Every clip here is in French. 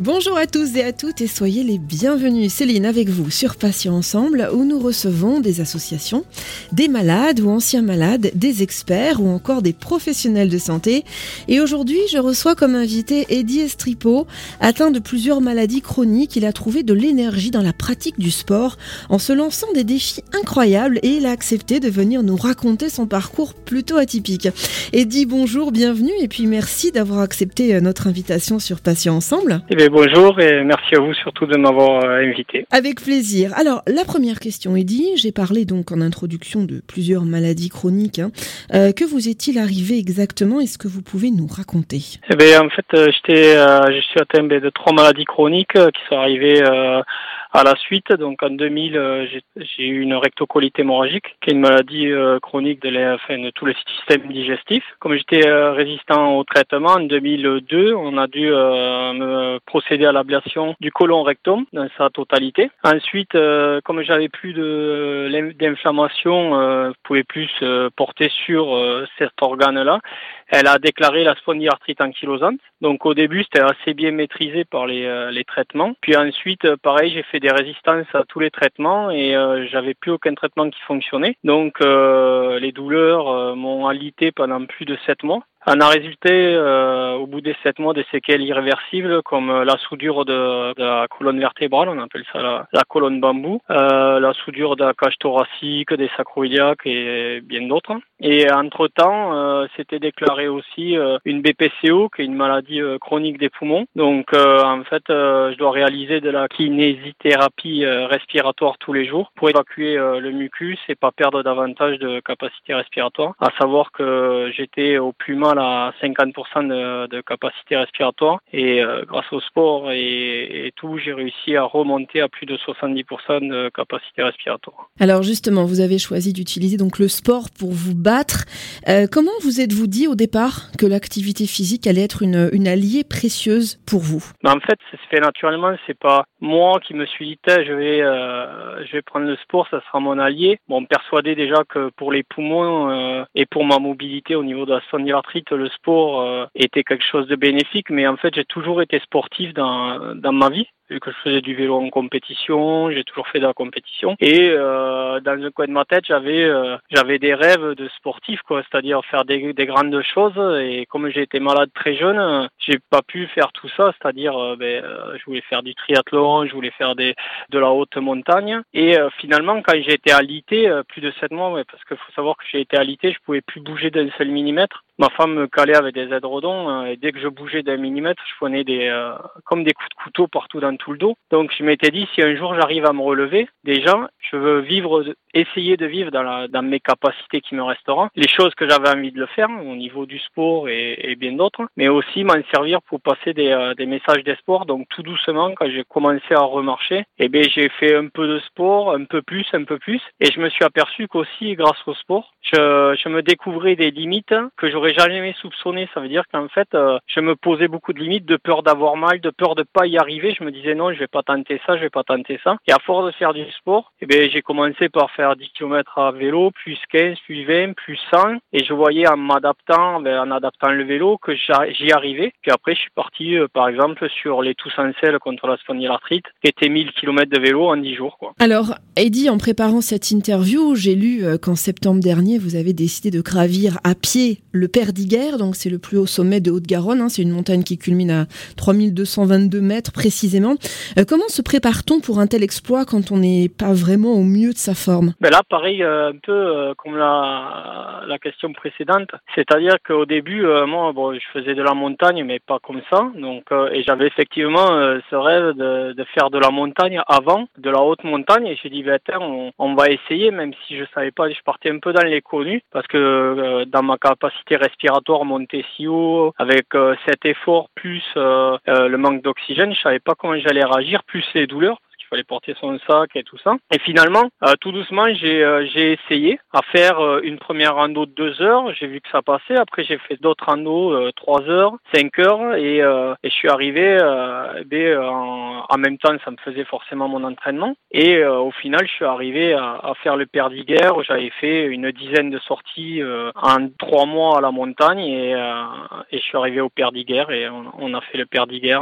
Bonjour à tous et à toutes et soyez les bienvenus. Céline avec vous sur Patients Ensemble où nous recevons des associations, des malades ou anciens malades, des experts ou encore des professionnels de santé. Et aujourd'hui, je reçois comme invité Eddie Estripo, atteint de plusieurs maladies chroniques. Il a trouvé de l'énergie dans la pratique du sport en se lançant des défis incroyables et il a accepté de venir nous raconter son parcours plutôt atypique. Eddie, bonjour, bienvenue et puis merci d'avoir accepté notre invitation sur Patients Ensemble. Eh bien, bonjour et merci à vous surtout de m'avoir euh, invité. Avec plaisir. Alors, la première question, Eddy, j'ai parlé donc en introduction de plusieurs maladies chroniques. Hein. Euh, que vous est-il arrivé exactement? Est-ce que vous pouvez nous raconter? Eh bien, en fait, euh, j'étais, je suis atteint ben, de trois maladies chroniques qui sont arrivées à la suite, donc en 2000, euh, j'ai eu une rectocolite hémorragique, qui est une maladie euh, chronique de, enfin, de tout le système digestif. Comme j'étais euh, résistant au traitement, en 2002, on a dû me procéder à l'ablation du colon rectum dans sa totalité. Ensuite, comme j'avais plus d'inflammation, je pouvais plus porter sur cet organe-là. Elle a déclaré la spondylarthrite ankylosante. Donc au début, c'était assez bien maîtrisé par les, les traitements. Puis ensuite, pareil, j'ai fait des résistances à tous les traitements et euh, j'avais plus aucun traitement qui fonctionnait. Donc euh, les douleurs euh, m'ont alité pendant plus de sept mois. On a résulté euh, au bout des sept mois des séquelles irréversibles comme euh, la soudure de, la colonne vertébrale, on appelle ça la, colonne bambou, euh, la soudure de la cage thoracique, des sacroiliaques et bien d'autres. Et entre-temps, euh, c'était déclaré aussi euh, une BPCO, qui est une maladie chronique des poumons. Donc en fait, je dois réaliser de la kinésithérapie respiratoire tous les jours pour évacuer le mucus et pas perdre davantage de capacité respiratoire. À savoir que j'étais au plus mal à 50% de, de, capacité respiratoire. Et euh, grâce au sport et, et tout, j'ai réussi à remonter à plus de 70% de capacité respiratoire. Alors justement, vous avez choisi d'utiliser donc le sport pour vous battre. Euh, comment vous êtes-vous dit au départ que l'activité physique allait être une, une alliée précieuse pour vous? Ben, En fait, ça se fait naturellement. C'est pas moi qui me suis dit, je vais, euh, je vais prendre le sport, ça sera mon allié. Bon, persuadé déjà que pour les poumons et pour ma mobilité au niveau de la spondylarthrite, le sport euh, était quelque chose de bénéfique, mais en fait, j'ai toujours été sportif dans, dans ma vie vu que je faisais du vélo en compétition, j'ai toujours fait de la compétition. Et euh, dans un coin de ma tête, j'avais euh, j'avais des rêves de sportif, quoi, c'est-à-dire faire des, des, grandes choses. Et comme j'ai été malade très jeune, j'ai pas pu faire tout ça, c'est-à-dire euh, ben, euh, je voulais faire du triathlon, je voulais faire des de la haute montagne. Et euh, finalement, quand j'ai été alité, plus de sept mois, ouais, parce qu'il faut savoir que j'ai été alité, je pouvais plus bouger d'un seul millimètre. Ma femme me calait avec des aides redons et dès que je bougeais d'un millimètre, je prenais des comme des coups de couteau partout dans le dos. Donc je m'étais dit si un jour j'arrive à me relever, déjà je veux vivre, essayer de vivre dans, mes capacités qui me resteront, les choses que j'avais envie de le faire au niveau du sport et, bien d'autres, mais aussi m'en servir pour passer des, euh, messages d'espoir. Donc tout doucement quand j'ai commencé à remarcher, eh bien j'ai fait un peu de sport, un peu plus, un peu plus, et je me suis aperçu qu'aussi grâce au sport, je, je me découvrais des limites que j'aurais jamais soupçonnées. Ça veut dire qu'en fait euh, je me posais beaucoup de limites, de peur d'avoir mal, de peur de pas y arriver. Je me disais non, je vais pas tenter ça, je vais pas tenter ça. Et à force de faire du sport, eh bien, j'ai commencé par faire 10 km à vélo, plus 15, plus 20, plus 100. Et je voyais en m'adaptant, ben, en adaptant le vélo, que j'y arrivais. Puis après, je suis parti, euh, par exemple, sur les Toussaint-Celles contre la spondylarthrite, qui était 1000 km de vélo en 10 jours. Alors, Eddie, en préparant cette interview, j'ai lu euh, qu'en septembre dernier, vous avez décidé de gravir à pied le Perdiguer. Donc, c'est le plus haut sommet de Haute-Garonne. Hein. C'est une montagne qui culmine à 3222 mètres précisément. Euh, comment se prépare-t-on pour un tel exploit quand on n'est pas vraiment au mieux de sa forme? Ben Là, pareil, euh, un peu euh, comme la, question précédente. C'est-à-dire qu'au début, moi, bon, je faisais de la montagne, mais pas comme ça. Donc, et j'avais effectivement ce rêve de, faire de la montagne avant, de la haute montagne. Et j'ai dit, ben, on, on, va essayer, même si je savais pas, je partais un peu dans l'inconnu, parce que dans ma capacité respiratoire monter si haut, avec cet effort plus le manque d'oxygène, je savais pas comment j'allais réagir, plus les douleurs fallait porter son sac et tout ça. Et finalement, tout doucement, j'ai j'ai essayé à faire une première rando de deux heures. J'ai vu que ça passait. Après, j'ai fait d'autres randos, trois heures, cinq heures, et, je suis arrivé. Eh en, en, même temps, ça me faisait forcément mon entraînement. Et au final, je suis arrivé à, faire le Perdiguer. J'avais fait une dizaine de sorties en trois mois à la montagne et, je suis arrivé au Perdiguer et on, a fait le Perdiguer.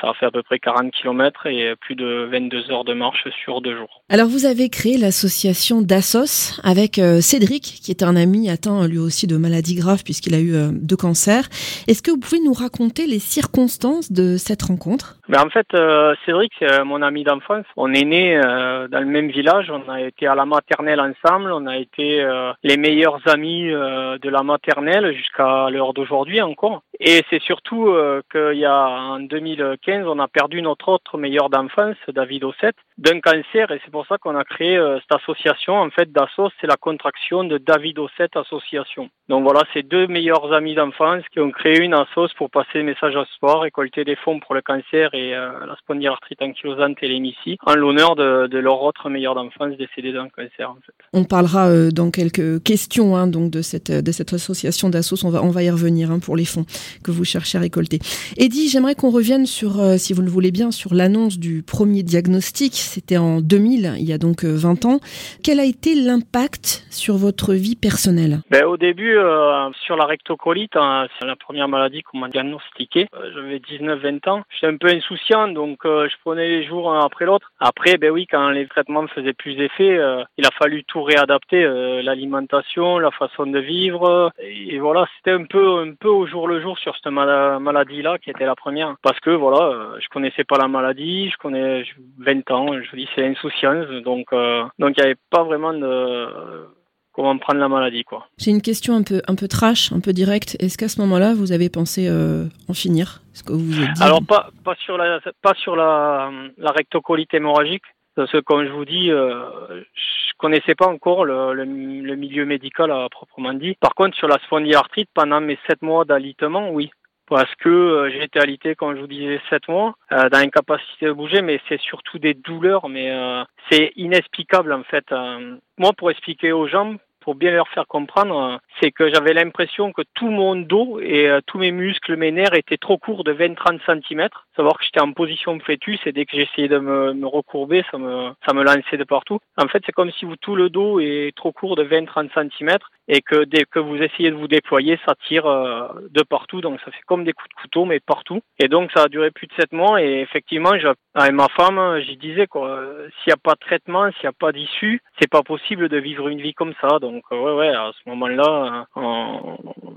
Ça a fait à peu près 40 km et plus de 22 heures de marche sur deux jours. Alors vous avez créé l'association Dassos avec euh, Cédric, qui est un ami atteint lui aussi de maladies graves puisqu'il a eu euh, deux cancers. Est-ce que vous pouvez nous raconter les circonstances de cette rencontre? Ben En fait, euh, Cédric, c'est mon ami d'enfance. On est né dans le même village, on a été à la maternelle ensemble, on a été les meilleurs amis de la maternelle jusqu'à l'heure d'aujourd'hui encore. Et c'est surtout qu'il y a en 2015, on a perdu notre autre meilleur d'enfance, David Ossette, d'un cancer et c'est pour ça qu'on a créé euh, cette association. En fait, DASSOS, c'est la contraction de David Ossette Association. Donc voilà, c'est deux meilleurs amis d'enfance qui ont créé une assos pour passer des messages à sport, récolter des fonds pour le cancer euh, la spondylarthrite ankylosante et l'hémicie, en l'honneur de, de, leur autre meilleur d'enfance décédé d'un cancer. En fait. On parlera euh, dans quelques questions hein, donc de cette de cette association d'assos. On va on va y revenir hein, pour les fonds que vous cherchez à récolter. Eddie, j'aimerais qu'on revienne sur, euh, si vous le voulez bien, sur l'annonce du premier diagnostic. C'était en 2000, il y a donc 20 ans. Quel a été l'impact sur votre vie personnelle? Ben, Au début, euh, sur la rectocolite, hein, c'est la première maladie qu'on m'a diagnostiquée. Euh, j'avais 19-20 ans. J'étais un peu insouciant, donc je prenais les jours un après l'autre. Après, ben oui, quand les traitements me faisaient plus d'effet, il a fallu tout réadapter, l'alimentation, la façon de vivre. Et, voilà, c'était un peu, un peu au jour le jour sur cette maladie-là qui était la première. Parce que voilà, je connaissais pas la maladie, je connais 20 ans, je vous dis c'est insouciance, donc donc il n'y avait pas vraiment de comment prendre la maladie quoi. J'ai une question un peu un peu trash, un peu directe. Est-ce qu'à ce, moment-là vous avez pensé euh, en finir? Ce que vous, vous dit Alors pas pas sur la pas sur la la rectocolite hémorragique parce que comme je vous dis euh, je connaissais pas encore le, le, le, milieu médical à proprement dit. Par contre sur la spondylarthrite pendant mes sept mois d'alitement, oui parce que euh, j'ai été alité, comme je vous disais, sept mois, euh, dans l'incapacité de bouger, mais c'est surtout des douleurs, mais euh, c'est inexplicable en fait. moi, pour expliquer aux gens, pour bien leur faire comprendre, c'est que j'avais l'impression que tout mon dos et tous mes muscles, mes nerfs étaient trop courts de 20-30 cm. Savoir que j'étais en position fœtus et dès que j'essayais de me, me, recourber, ça me, ça me lançait de partout. En fait, c'est comme si tout le dos est trop court de 20-30 cm et que dès que vous essayez de vous déployer, ça tire euh, de partout. Donc ça fait comme des coups de couteau, mais partout. Et donc ça a duré plus de sept mois. Et effectivement, avec ma femme, j'y disais quoi, s'il n'y a pas de traitement, s'il n'y a pas d'issue, c'est pas possible de vivre une vie comme ça. Donc euh, ouais, ouais, à ce moment-là,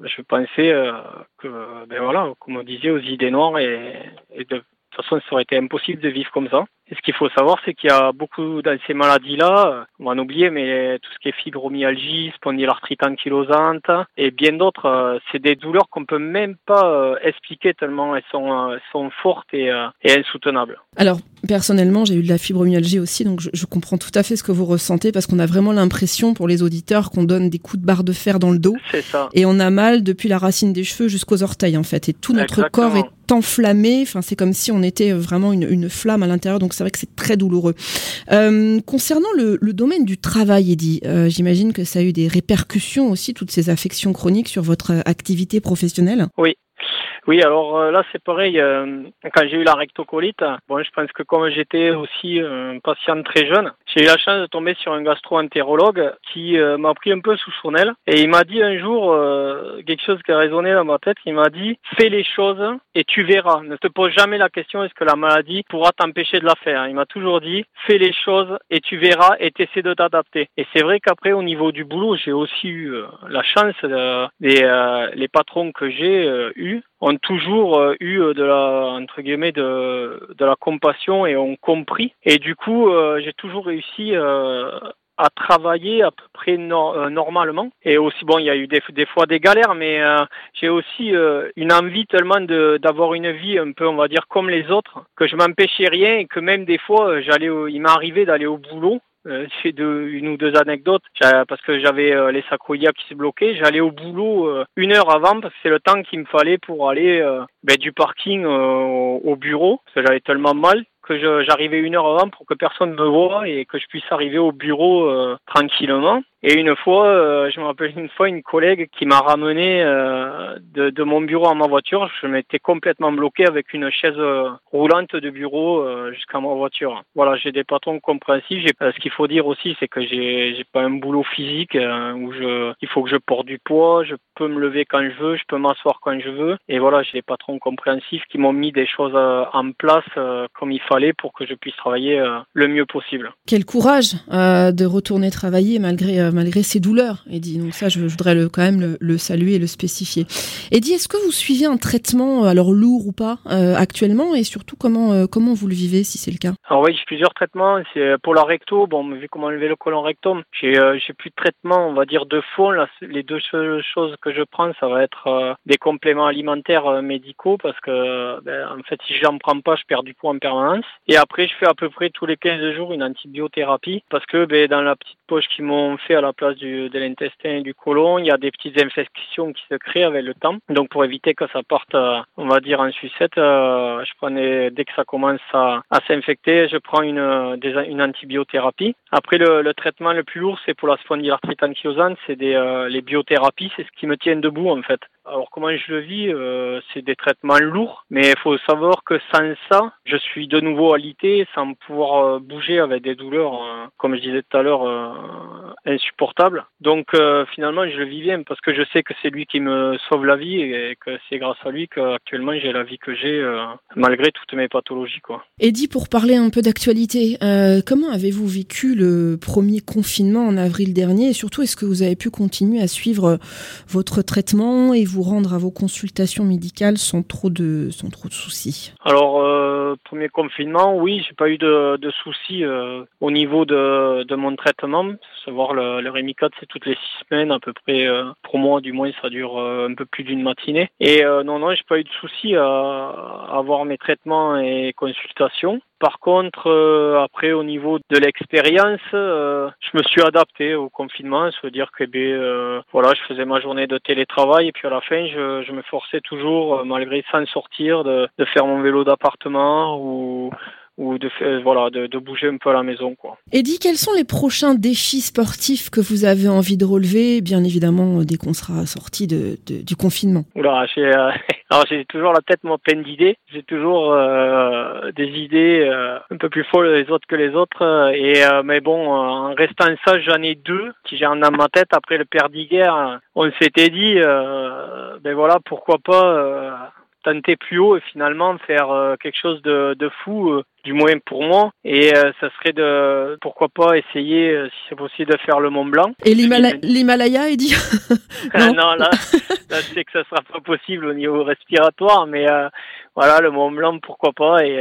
je pensais euh, que, ben voilà, comme on disait, aux idées noires et, et de toute façon, ça aurait été impossible de vivre comme ça. Et ce qu'il faut savoir, c'est qu'il y a beaucoup dans ces maladies-là, on va en oublier, mais tout ce qui est fibromyalgie, spondylarthrite ankylosante et bien d'autres, euh, c'est des douleurs qu'on peut même pas euh, expliquer tellement elles sont, euh, sont fortes et, et, insoutenables. Alors, personnellement, j'ai eu de la fibromyalgie aussi, donc je, je comprends tout à fait ce que vous ressentez parce qu'on a vraiment l'impression pour les auditeurs qu'on donne des coups de barre de fer dans le dos. C'est ça. Et on a mal depuis la racine des cheveux jusqu'aux orteils, en fait. Et tout notre Exactement. corps est enflammé. Enfin, c'est comme si on était vraiment une, une flamme à l'intérieur. Donc, c'est vrai que c'est très douloureux. Euh, concernant le, le, domaine du travail, Eddy, euh, j'imagine que ça a eu des répercussions aussi, toutes ces affections chroniques sur votre activité professionnelle? Oui. Oui, alors euh, là c'est pareil. Euh, quand j'ai eu la rectocolite, bon, je pense que comme j'étais aussi un patient très jeune, j'ai eu la chance de tomber sur un gastro-entérologue qui euh, m'a pris un peu sous son aile et il m'a dit un jour quelque chose qui a résonné dans ma tête. Il m'a dit fais les choses et tu verras. Ne te pose jamais la question est-ce que la maladie pourra t'empêcher de la faire? Il m'a toujours dit fais les choses et tu verras et t'essaies de t'adapter. Et c'est vrai qu'après au niveau du boulot, j'ai aussi eu la chance de, les, les patrons que j'ai eu ont toujours euh, eu de la entre guillemets de, de la compassion et ont compris. Et du coup euh, j'ai toujours réussi euh, à travailler à peu près no normalement. Et aussi bon il y a eu des, des fois des galères mais j'ai aussi une envie tellement d'avoir une vie un peu on va dire comme les autres que je m'empêchais rien et que même des fois j'allais il m'est arrivé d'aller au boulot euh, j'ai deux, une ou deux anecdotes parce que j'avais euh, les sacroilias qui se bloquaient. J'allais au boulot euh, une heure avant parce que c'est le temps qu'il me fallait pour aller ben, du parking au bureau parce que j'avais tellement mal que j'arrivais une heure avant pour que personne me voie et que je puisse arriver au bureau tranquillement. Et une fois, euh, je me rappelle une fois une collègue qui m'a ramené euh, de, mon bureau à ma voiture. Je m'étais complètement bloqué avec une chaise euh, roulante de bureau jusqu'à ma voiture. Voilà, j'ai des patrons compréhensifs. ce qu'il faut dire aussi, c'est que j'ai, pas un boulot physique où il faut que je porte du poids. Je peux me lever quand je veux, je peux m'asseoir quand je veux. Et voilà, j'ai des patrons compréhensifs qui m'ont mis des choses en place comme il fallait pour que je puisse travailler le mieux possible. Quel courage de retourner travailler malgré malgré ses douleurs, Eddie. Donc ça, je, voudrais le, quand même le, saluer et le spécifier. Eddie, est-ce que vous suivez un traitement, euh, alors lourd ou pas, euh, actuellement, et surtout comment euh, comment vous le vivez, si c'est le cas? Alors oui, j'ai plusieurs traitements. C'est pour la recto. Bon, vu comment enlever le colon rectum, j'ai j'ai plus de traitement, on va dire de fond. Là, les deux choses que je prends, ça va être des compléments alimentaires médicaux parce que ben, en fait, si j'en prends pas, je perds du poids en permanence. Et après, je fais à peu près tous les 15 jours une antibiothérapie parce que ben, dans la petite poche qu'ils m'ont fait à la place du, de l'intestin et du côlon, il y a des petites infections qui se créent avec le temps. Donc pour éviter que ça parte, euh, on va dire en sucette, euh, je prenais dès que ça commence à, à s'infecter, je prends une, une antibiothérapie. Après le, le, traitement le plus lourd, c'est pour la spondylarthrite anchylosante, c'est des euh, les biothérapies, c'est ce qui me tient debout en fait. Alors comment je le vis C'est des traitements lourds, mais il faut savoir que sans ça, je suis de nouveau alité, sans pouvoir bouger avec des douleurs, comme je disais tout à l'heure, insupportable. Donc euh, finalement, je le vis bien parce que je sais que c'est lui qui me sauve la vie et que c'est grâce à lui qu'actuellement j'ai la vie que j'ai euh, malgré toutes mes pathologies. Quoi. Eddie, pour parler un peu d'actualité, euh, comment avez-vous vécu le premier confinement en avril dernier? Et surtout est-ce que vous avez pu continuer à suivre votre traitement et vous rendre à vos consultations médicales sans trop de, sans trop de soucis Alors, premier confinement, oui, j'ai pas eu de, de soucis au niveau de, de mon traitement. Savoir le, le Rémicade, c'est toutes les six semaines à peu près. Euh, pour moi, du moins, ça dure euh, un peu plus d'une matinée. Et euh, non, non, j'ai pas eu de soucis à, avoir mes traitements et consultations. Par contre, après, au niveau de l'expérience, je me suis adapté au confinement. C'est-à-dire que, ben, voilà, je faisais ma journée de télétravail et puis à la fin, je, je me forçais toujours, malgré sans sortir, de, de faire mon vélo d'appartement ou ou de voilà de, de, bouger un peu à la maison quoi. Eddie, quels sont les prochains défis sportifs que vous avez envie de relever, bien évidemment dès qu'on sera sorti de, de, du confinement. Oula, j'ai euh, alors j'ai toujours la tête moi pleine d'idées, j'ai toujours euh, des idées euh, un peu plus folles les autres que les autres et mais bon en restant ça j'en ai deux qui j'ai dans ma tête après le Perdiguer, on s'était dit ben voilà pourquoi pas tenter plus haut et finalement faire quelque chose de, de fou du moins pour moi. Et euh, ça serait de, pourquoi pas, essayer, euh, si c'est possible, de faire le Mont Blanc. Et l'Himalaya, il dit non, non là, là, je sais que ça sera pas possible au niveau respiratoire, mais euh, voilà, le Mont Blanc, pourquoi pas. Et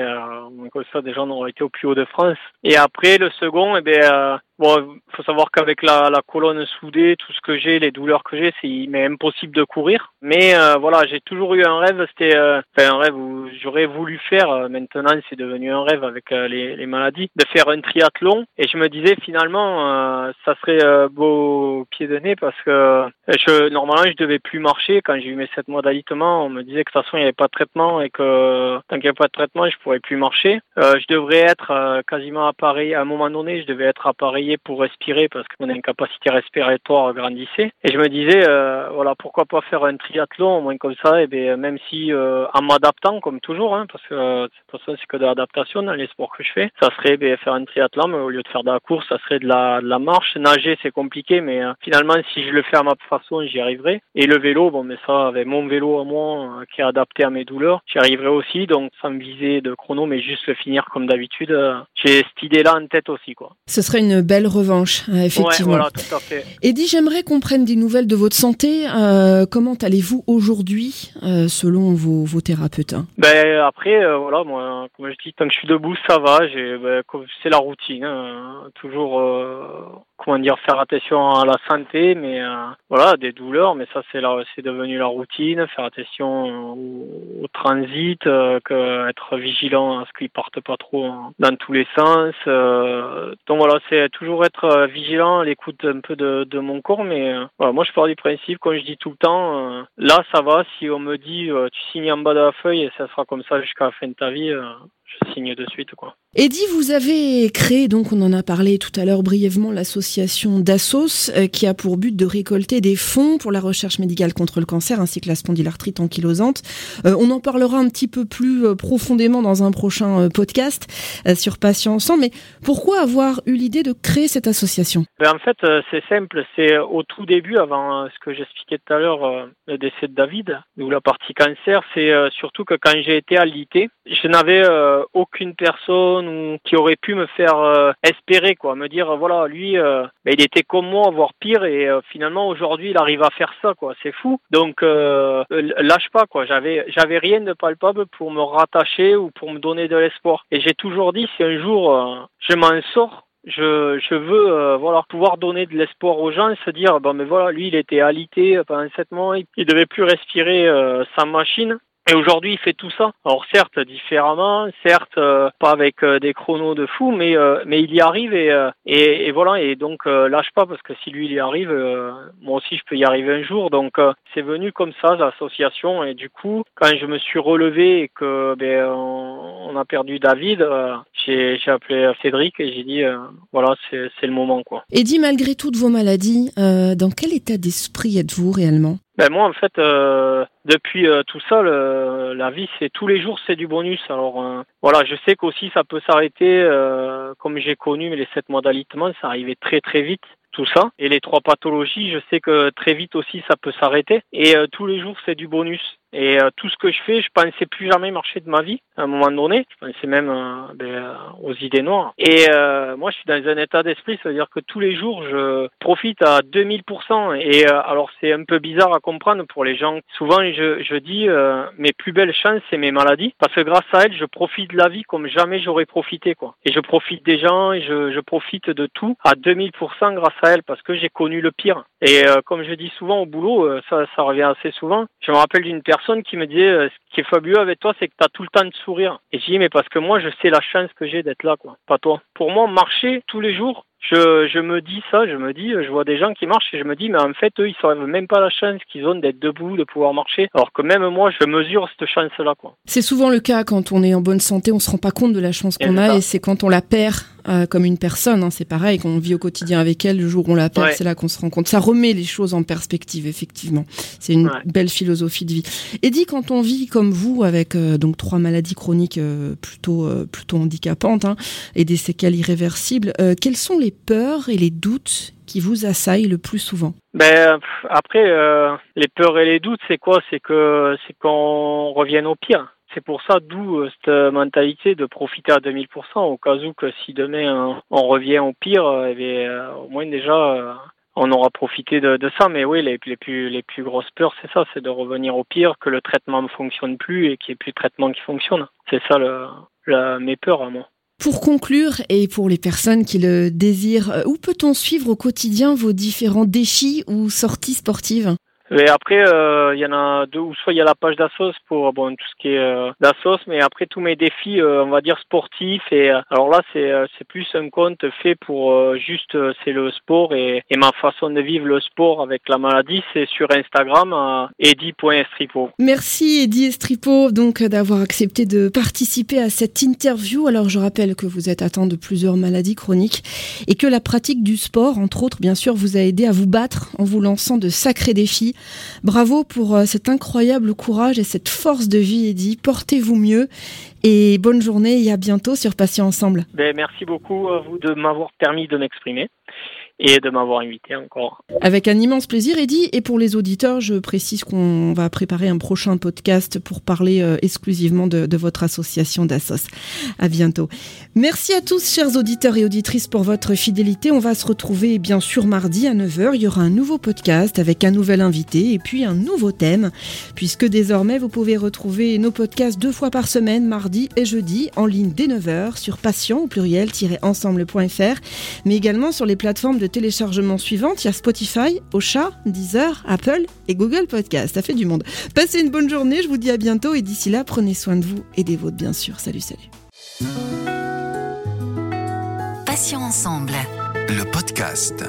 comme ça, des gens auraient été au plus haut de France. Et après, le second, eh bien, bon, faut savoir qu'avec la, la colonne soudée, tout ce que j'ai, les douleurs que j'ai, c'est mais impossible de courir. Mais voilà, j'ai toujours eu un rêve, c'était un rêve où j'aurais voulu faire. maintenant, c'est devenu un rêve avec euh, les, les, maladies, de faire un triathlon. Et je me disais finalement, euh, ça serait euh, beau pied de nez parce que je, normalement, je devais plus marcher. Quand j'ai eu mes sept mois d'alitement, on me disait que de toute façon, il n'y avait pas de traitement et que tant qu'il n'y avait pas de traitement, je pourrais plus marcher. je devrais être quasiment appareillé. À un moment donné, je devais être pour respirer parce que mon incapacité respiratoire grandissait. Et je me disais, voilà, pourquoi pas faire un triathlon, au moins comme ça, et bien, même si en m'adaptant, comme toujours, hein, parce que de toute façon, c'est que de l'adaptation dans les sports que je fais. Ça serait ben, faire un triathlon, mais au lieu de faire de la course, ça serait de la, marche. Nager, c'est compliqué, mais euh, finalement, si je le fais à ma façon, j'y arriverai. Et le vélo, bon, mais ça, avec mon vélo à moi, euh, qui est adapté à mes douleurs, j'y arriverai aussi. Donc, sans viser de chrono, mais juste finir comme d'habitude. Euh, j'ai cette idée-là en tête aussi, quoi. Ce serait une belle revanche, effectivement. Ouais, voilà, tout à fait. Eddie, j'aimerais qu'on prenne des nouvelles de votre santé. comment allez-vous aujourd'hui, selon vos, vos thérapeutes hein? Ben après, voilà, moi, comme je dis, tant que je suis debout, ça va. Ben, c'est la routine. Hein. Toujours, euh, comment dire, faire attention à la santé, mais euh, voilà, des douleurs, mais ça c'est c'est devenu la routine. Faire attention au, transit, euh, que être vigilant à ce qu'ils partent pas trop dans tous les sens. donc voilà, c'est toujours être vigilant à l'écoute un peu de, mon corps, mais moi je pars du principe, comme je dis tout le temps, là ça va. Si on me dit tu signes en bas de la feuille et ça sera comme ça jusqu'à la fin de ta vie je signe de suite quoi. Eddy, vous avez créé, donc on en a parlé tout à l'heure brièvement, l'association DASSOS euh, qui a pour but de récolter des fonds pour la recherche médicale contre le cancer ainsi que la spondylarthrite ankylosante. Euh, on en parlera un petit peu plus euh, profondément dans un prochain podcast sur Patients Ensemble, mais pourquoi avoir eu l'idée de créer cette association? Ben En fait, c'est simple, c'est au tout début, avant ce que j'expliquais tout à l'heure, le décès de David, ou la partie cancer, c'est surtout que quand j'ai été à l'IT, je n'avais aucune personne ou qui aurait pu me faire euh, espérer quoi, me dire voilà lui euh, il était comme moi voire pire et euh, finalement aujourd'hui il arrive à faire ça quoi, c'est fou. Donc lâche pas quoi, j'avais j'avais rien de palpable pour me rattacher ou pour me donner de l'espoir. Et j'ai toujours dit si un jour je m'en sors je, je veux voilà pouvoir donner de l'espoir aux gens se dire bon mais voilà lui il était alité pendant sept mois il, il devait plus respirer sa machine et aujourd'hui, il fait tout ça. Alors certes différemment, certes euh, pas avec euh, des chronos de fou, mais euh, mais il y arrive et et, et voilà. Et donc lâche pas parce que si lui il y arrive, moi aussi je peux y arriver un jour. Donc c'est venu comme ça l'association et du coup quand je me suis relevé et que ben on, a perdu David, j'ai j'ai appelé Cédric et j'ai dit voilà c'est le moment quoi. Et dit malgré toutes vos maladies, dans quel état d'esprit êtes-vous réellement? Ben moi en fait euh, depuis euh, tout ça la vie c'est tous les jours c'est du bonus. Alors euh, voilà je sais qu'aussi ça peut s'arrêter comme j'ai connu mais les sept mois d'alitement ça arrivait très très vite tout ça. Et les trois pathologies je sais que très vite aussi ça peut s'arrêter. Et tous les jours c'est du bonus. Et euh, tout ce que je fais, je pensais plus jamais marcher de ma vie à un moment donné. Je pensais même euh, ben, euh, aux idées noires. Et moi, je suis dans un état d'esprit, c'est-à-dire que tous les jours, je profite à 2000%. Et alors, c'est un peu bizarre à comprendre pour les gens. Souvent, je, je dis, mes plus belles chances, c'est mes maladies, parce que grâce à elles, je profite de la vie comme jamais j'aurais profité, quoi. Et je profite des gens, et je, je profite de tout à 2000% grâce à elles, parce que j'ai connu le pire. Et comme je dis souvent au boulot, ça, ça revient assez souvent. Je me rappelle d'une personne qui me disait euh, ce qui est fabuleux avec toi, c'est que tu as tout le temps de sourire. Et je dis mais parce que moi je sais la chance que j'ai d'être là, quoi. Pas toi. Pour moi, marcher tous les jours, je, je, me dis ça, je me dis, je vois des gens qui marchent et je me dis, mais en fait, eux, ils savent même pas la chance qu'ils ont d'être debout, de pouvoir marcher. Alors que même moi, je mesure cette chance-là, quoi. C'est souvent le cas quand on est en bonne santé, on se rend pas compte de la chance qu'on a et c'est quand on la perd euh, comme une personne, hein, c'est pareil, qu'on vit au quotidien avec elle, le jour où on la perd, c'est là qu'on se rend compte. Ça remet les choses en perspective, effectivement. C'est une belle philosophie de vie. Et dit quand on vit comme vous, avec euh, donc trois maladies chroniques euh, plutôt plutôt handicapantes hein, et des séquelles irréversibles, quelles sont les peurs et les doutes qui vous assaillent le plus souvent ben après les peurs et les doutes c'est quoi? C'est que c'est qu'on revienne au pire c'est pour ça d'où euh, cette mentalité de profiter à 2000% au cas où que si demain on revient au pire, eh euh, au moins déjà euh, on aura profité de, ça. Mais oui, les, plus, les plus grosses peurs, c'est ça, c'est de revenir au pire, que le traitement ne fonctionne plus et qu'il n'y ait plus de traitement qui fonctionne. C'est ça le, mes peurs à moi. Pour conclure, et pour les personnes qui le désirent, où peut-on suivre au quotidien vos différents défis ou sorties sportives? Et après, euh, il y en a deux, ou soit il y a la page d'Assos pour bon tout ce qui est euh, d'Assos, mais après tous mes défis, euh, on va dire sportifs. Et alors là, c'est c'est plus un compte fait pour juste c'est le sport et, et, ma façon de vivre le sport avec la maladie, c'est sur Instagram edi.estripo. Merci Edi Estripo donc d'avoir accepté de participer à cette interview. Alors je rappelle que vous êtes atteint de plusieurs maladies chroniques et que la pratique du sport, entre autres, bien sûr, vous a aidé à vous battre en vous lançant de sacrés défis. Bravo pour euh, cet incroyable courage et cette force de vie, Eddy. Portez-vous mieux et bonne journée et à bientôt sur Patients Ensemble. Ben, merci beaucoup à vous de m'avoir permis de m'exprimer et de m'avoir invité encore. Avec un immense plaisir, Eddy. Et pour les auditeurs, je précise qu'on va préparer un prochain podcast pour parler euh, exclusivement de, votre association d'Assos. À bientôt. Merci à tous, chers auditeurs et auditrices, pour votre fidélité. On va se retrouver bien sûr mardi à 9h. Il y aura un nouveau podcast avec un nouvel invité et puis un nouveau thème, puisque désormais vous pouvez retrouver nos podcasts deux fois par semaine, mardi et jeudi, en ligne dès 9h sur patient au pluriel-ensemble.fr, mais également sur les plateformes de téléchargement suivante, il y a Spotify, Ocha, Deezer, Apple et Google Podcast. Ça fait du monde. Passez une bonne journée, je vous dis à bientôt et d'ici là, prenez soin de vous et des vôtres bien sûr. Salut, salut. Passions ensemble. Le podcast.